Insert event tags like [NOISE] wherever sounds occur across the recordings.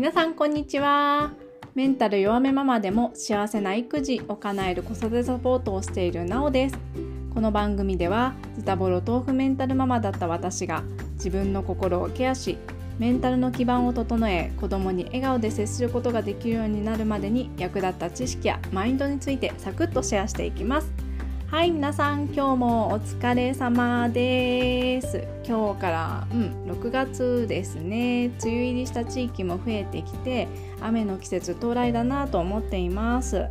皆さんこんにちは。メンタル弱めママでも幸せな育児を叶える子育てサポートをしているなおです。この番組ではズタボロ豆腐メンタルママだった私が自分の心をケアしメンタルの基盤を整え子供に笑顔で接することができるようになるまでに役立った知識やマインドについてサクッとシェアしていきます。はい皆さん今日もお疲れ様です。今日から、うん、6月ですね。梅雨入りした地域も増えてきて雨の季節到来だなと思っています。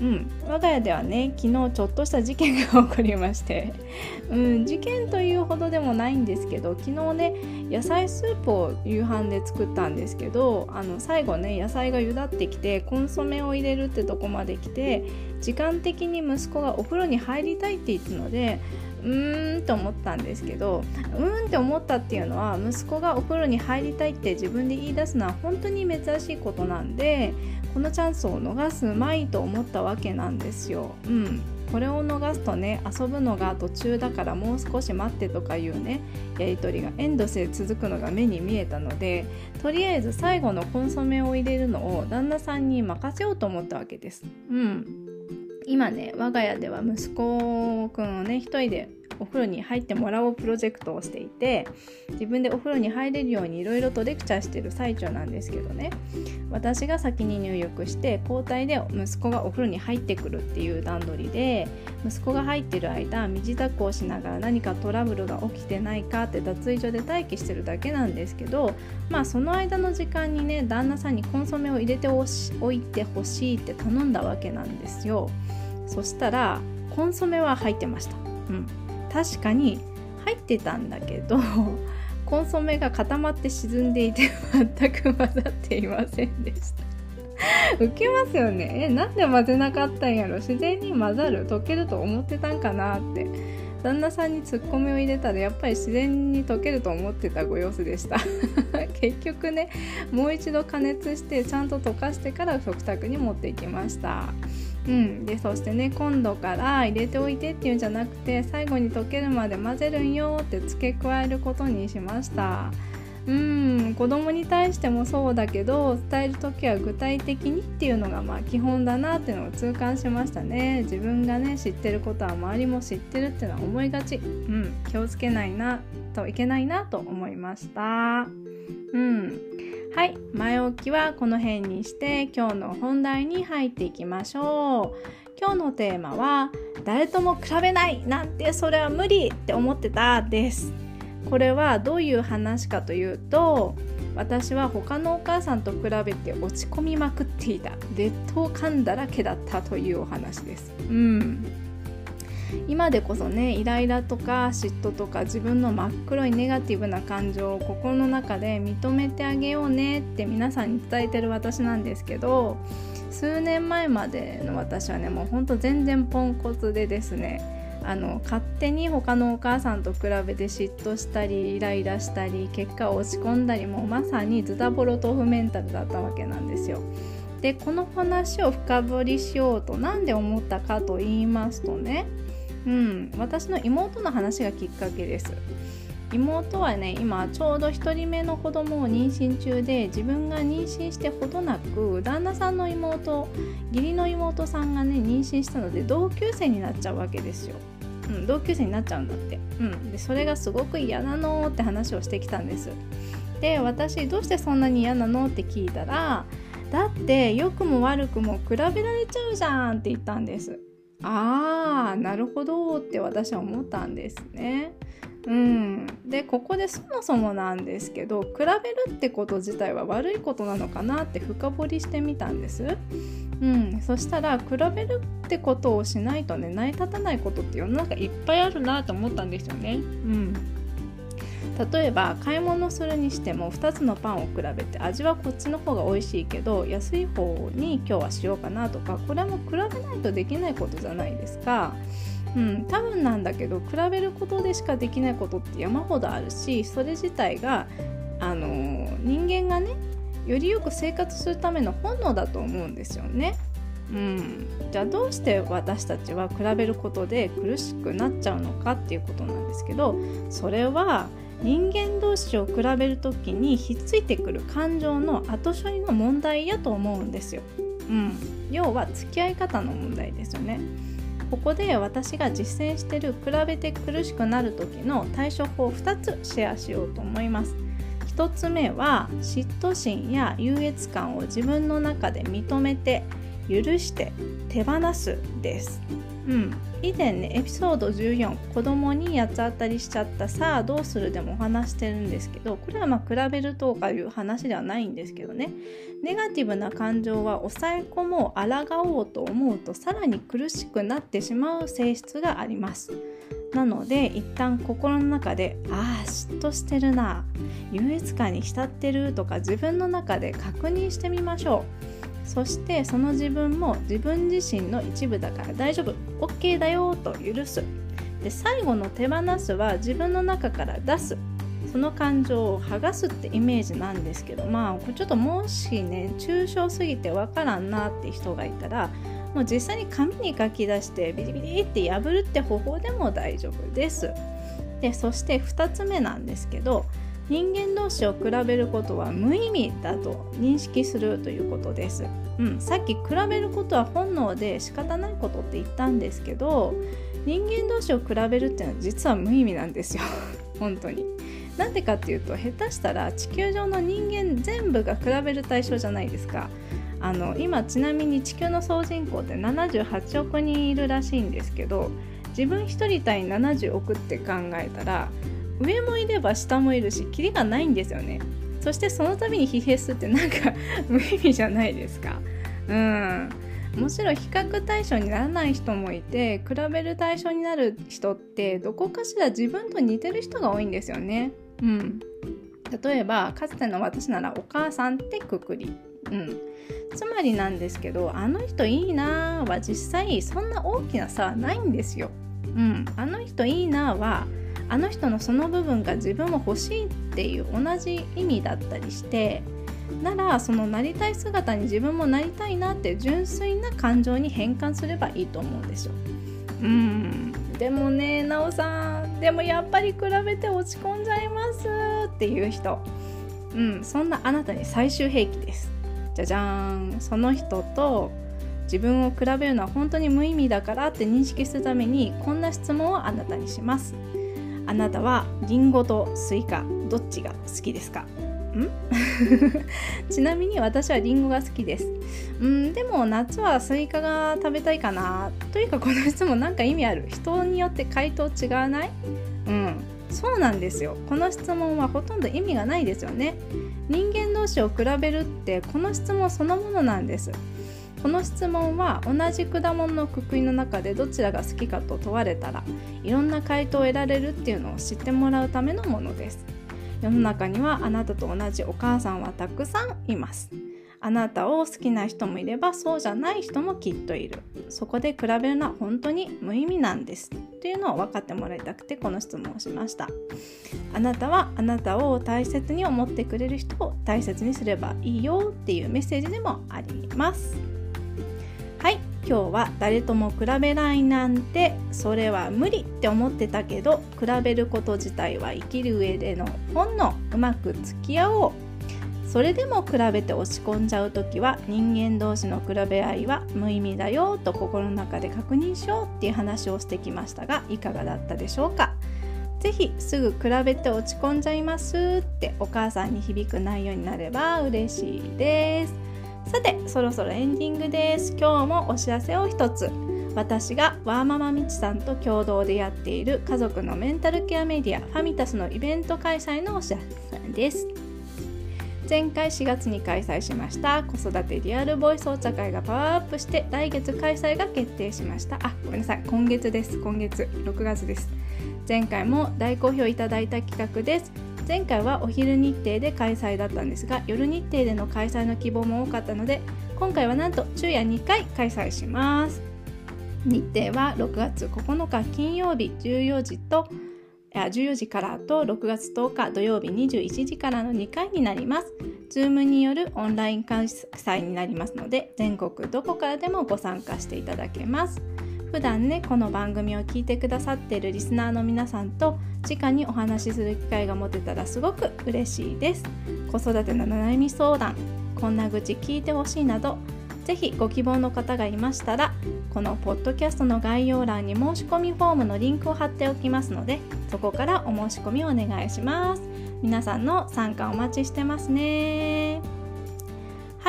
うん、我が家ではね昨日ちょっとした事件が起こりまして、[LAUGHS] うん、事件というほどでもないんですけど昨日ね野菜スープを夕飯で作ったんですけどあの最後ね野菜が茹だってきてコンソメを入れるってとこまで来て時間的に息子がお風呂に入りたいって言ったのでうーんと思ったんですけどうーんって思ったっていうのは息子がお風呂に入りたいって自分で言い出すのは本当に珍しいことなんでこのチャンスを逃すまいと思ったわけなんですよ。うんこれを逃すとね遊ぶのが途中だからもう少し待ってとかいうねやり取りがエンドスで続くのが目に見えたのでとりあえず最後のコンソメを入れるのを旦那さんに任せようと思ったわけです。うん今ね我が家では息子くんをね一人でお風呂に入ってもらおうプロジェクトをしていて自分でお風呂に入れるようにいろいろとレクチャーしてる最中なんですけどね。私が先に入浴して交代で息子がお風呂に入ってくるっていう段取りで息子が入っている間身支度をしながら何かトラブルが起きてないかって脱衣所で待機してるだけなんですけどまあその間の時間にね旦那さんにコンソメを入れておいてほしいって頼んだわけなんですよそしたらコンソメは入ってました、うん、確かに入ってたんだけどコンソメが固まって沈んでいて全く混ざっていませんでしたウケますよね。えなんで混ぜなかったんやろ。自然に混ざる溶けると思ってたんかなって。旦那さんにツッコミを入れたらやっぱり自然に溶けると思ってたご様子でした。[LAUGHS] 結局ねもう一度加熱してちゃんと溶かしてから食卓に持っていきました。うん、でそしてね今度から入れておいてっていうんじゃなくて最後に溶けるまで混ぜるんよって付け加えることにしました。うん子供に対してもそうだけど伝える時は具体的にっていうのがまあ基本だなっていうのを痛感しましたね。自分がね知ってることは周りも知ってるっていうのは思いがち。うん気をつけないなといけないなと思いました。うん。はい。前置きはこの辺にして今日の本題に入っていきましょう。今日のテーマは誰とも比べないなんてそれは無理って思ってたです。これはどういう話かというと私は他のお母さんと比べて落ち込みまくっていた。劣等感だらけだったというお話です。うん。今でこそねイライラとか嫉妬とか自分の真っ黒いネガティブな感情を心の中で認めてあげようねって皆さんに伝えてる私なんですけど数年前までの私はねもうほんと全然ポンコツでですねあの勝手に他のお母さんと比べて嫉妬したりイライラしたり結果を落ち込んだりもまさにズタボロ豆腐メンタルだったわけなんですよ。でこの話を深掘りしようと何で思ったかと言いますとねうん、私の妹の話がきっかけです妹はね今ちょうど1人目の子供を妊娠中で自分が妊娠してほどなく旦那さんの妹義理の妹さんがね妊娠したので同級生になっちゃうわけですよ、うん、同級生になっちゃうんだって、うん、でそれがすごく嫌なのって話をしてきたんです。で私どうしてそんなに嫌なのって聞いたらだって良くも悪くも比べられちゃうじゃんって言ったんです。ああなるほどって私は思ったんですね。うん、でここでそもそもなんですけど比べるってこと自体は悪いことなのかなって深掘りしてみたんです。うん、そしたら比べるってことをしないとね成り立たないことって世の中いっぱいあるなと思ったんですよね。うん例えば買い物するにしても2つのパンを比べて味はこっちの方が美味しいけど安い方に今日はしようかなとかこれも比べないとできないことじゃないですか。うん、多分なんだけど比べることでしかできないことって山ほどあるしそれ自体が、あの、人間がねよりよく生活するための本能だと思うんですよね。うん、じゃあどうして私たちは比べることで苦しくなっちゃうのかっていうことなんですけどそれは人間同士を比べる時にひっついてくる感情の後処理の問題やと思うんですよ。うん、要は付き合い方の問題ですよね。ここで私が実践してる比べて苦しくなる時の対処法2つシェアしようと思います。1つ目は嫉妬心や優越感を自分の中で認めて許して手放すです。うん、以前ねエピソード14子供に八つ当たりしちゃったさあどうするでもお話してるんですけどこれはまあ比べるとかいう話ではないんですけどね。ネガティブな感情は抑え込もう抗おうと思うとさらに苦しくなってしまう性質があります。なので一旦心の中で「ああ嫉妬してるな優越感に浸ってる」とか自分の中で確認してみましょう。そしてその自分も自分自身の一部だから大丈夫 OK だよと許すで最後の手放すは自分の中から出すその感情を剥がすってイメージなんですけどまあちょっともしね抽象すぎてわからんなって人がいたらもう実際に紙に書き出してビリビリって破るって方法でも大丈夫です。でそして2つ目なんですけど人間同士を比べることは無意味だと認識するということです。うん、さっき比べることは本能で仕方ないことって言ったんですけど人間同士を比べるっていうのは実は無意味なんですよ [LAUGHS] 本当に。なんでかっていうと下手したら地球上の人間全部が比べる対象じゃないですか。あの今ちなみに地球の総人口って78億人いるらしいんですけど自分1人対70億って考えたら上もいれば下もいるしキリがないんですよねそしてその度に疲弊するってなんか無意味じゃないですか。うん。もちろん比較対象にならない人もいて比べる対象になる人ってどこかしら自分と似てる人が多いんですよね。うん。例えばかつての私ならお母さんってくくり。うん。つまりなんですけどあの人いいなは実際そんな大きな差はないんですよ。うん。あの人いいなはあの人のその部分が自分も欲しいっていう同じ意味だったりしてならそのなりたい姿に自分もなりたいなって純粋な感情に変換すればいいと思うんですよ。うん。でもねなおさんでもやっぱり比べて落ち込んじゃいますっていう人。うんそんなあなたに最終兵器です。じゃじゃーん。その人と自分を比べるのは本当に無意味だからって認識するためにこんな質問をあなたにしますあなたはリンゴとスイカどっちが好きですか？ん？[LAUGHS] ちなみに私はリンゴが好きです。うんでも夏はスイカが食べたいかな。というかこの質問なんか意味ある？人によって回答違わない？うんそうなんですよ。この質問はほとんど意味がないですよね。人間同士を比べるってこの質問そのものなんです。この質問は同じ果物のくくりの中でどちらが好きかと問われたらいろんな回答を得られるっていうのを知ってもらうためのものです。世の中にはあなたと同じお母さんはたくさんいます。あなたを好きな人もいればそうじゃない人もきっといる。そこで比べるのは本当に無意味なんです。というのを分かってもらいたくてこの質問をしました。あなたはあなたを大切に思ってくれる人を大切にすればいいよっていうメッセージでもあります。はい今日は誰とも比べないなんてそれは無理って思ってたけど比べること自体は生きる上での本能うまく付き合おうそれでも比べて落ち込んじゃう時は人間同士の比べ合いは無意味だよと心の中で確認しようっていう話をしてきましたがいかがだったでしょうか？是非すぐ比べて落ち込んじゃいますってお母さんに響く内容になれば嬉しいです。さてそろそろエンディングです。今日もお知らせを一つ。私がワーママみちさんと共同でやっている家族のメンタルケアメディアファミタスのイベント開催のお知らせです。前回4月に開催しました子育てリアルボイスお茶会がパワーアップして来月開催が決定しました。あごめんなさい。今月です。今月。6月です。前回も大好評いただいた企画です。前回はお昼日程で開催だったんですが夜日程での開催の希望も多かったので今回はなんと昼夜2回開催します日程は6月9日金曜日14時と14時からと6月10日土曜日21時からの2回になります。Zoom によるオンライン開催になりますので全国どこからでもご参加していただけます。普段ねこの番組を聞いてくださっているリスナーの皆さんと直にお話しする機会が持てたらすごく嬉しいです。子育ての悩み相談こんな愚痴聞いてほしいなどぜひご希望の方がいましたらこのポッドキャストの概要欄に申し込みフォームのリンクを貼っておきますのでそこからお申し込みをお願いします。皆さんの参加お待ちしてますね。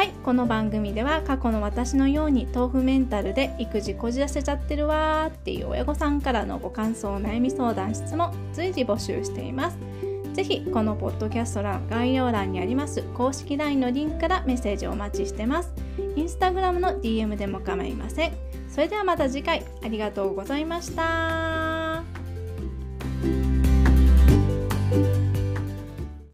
はいこの番組では過去の私のように豆腐メンタルで育児こじらせちゃってるわーっていう親御さんからのご感想悩み相談質問随時募集しています。ぜひこのポッドキャスト欄概要欄にあります公式 LINE のリンクからメッセージをお待ちしてます。インスタグラムの DM でも構いません。それではまた次回ありがとうございました。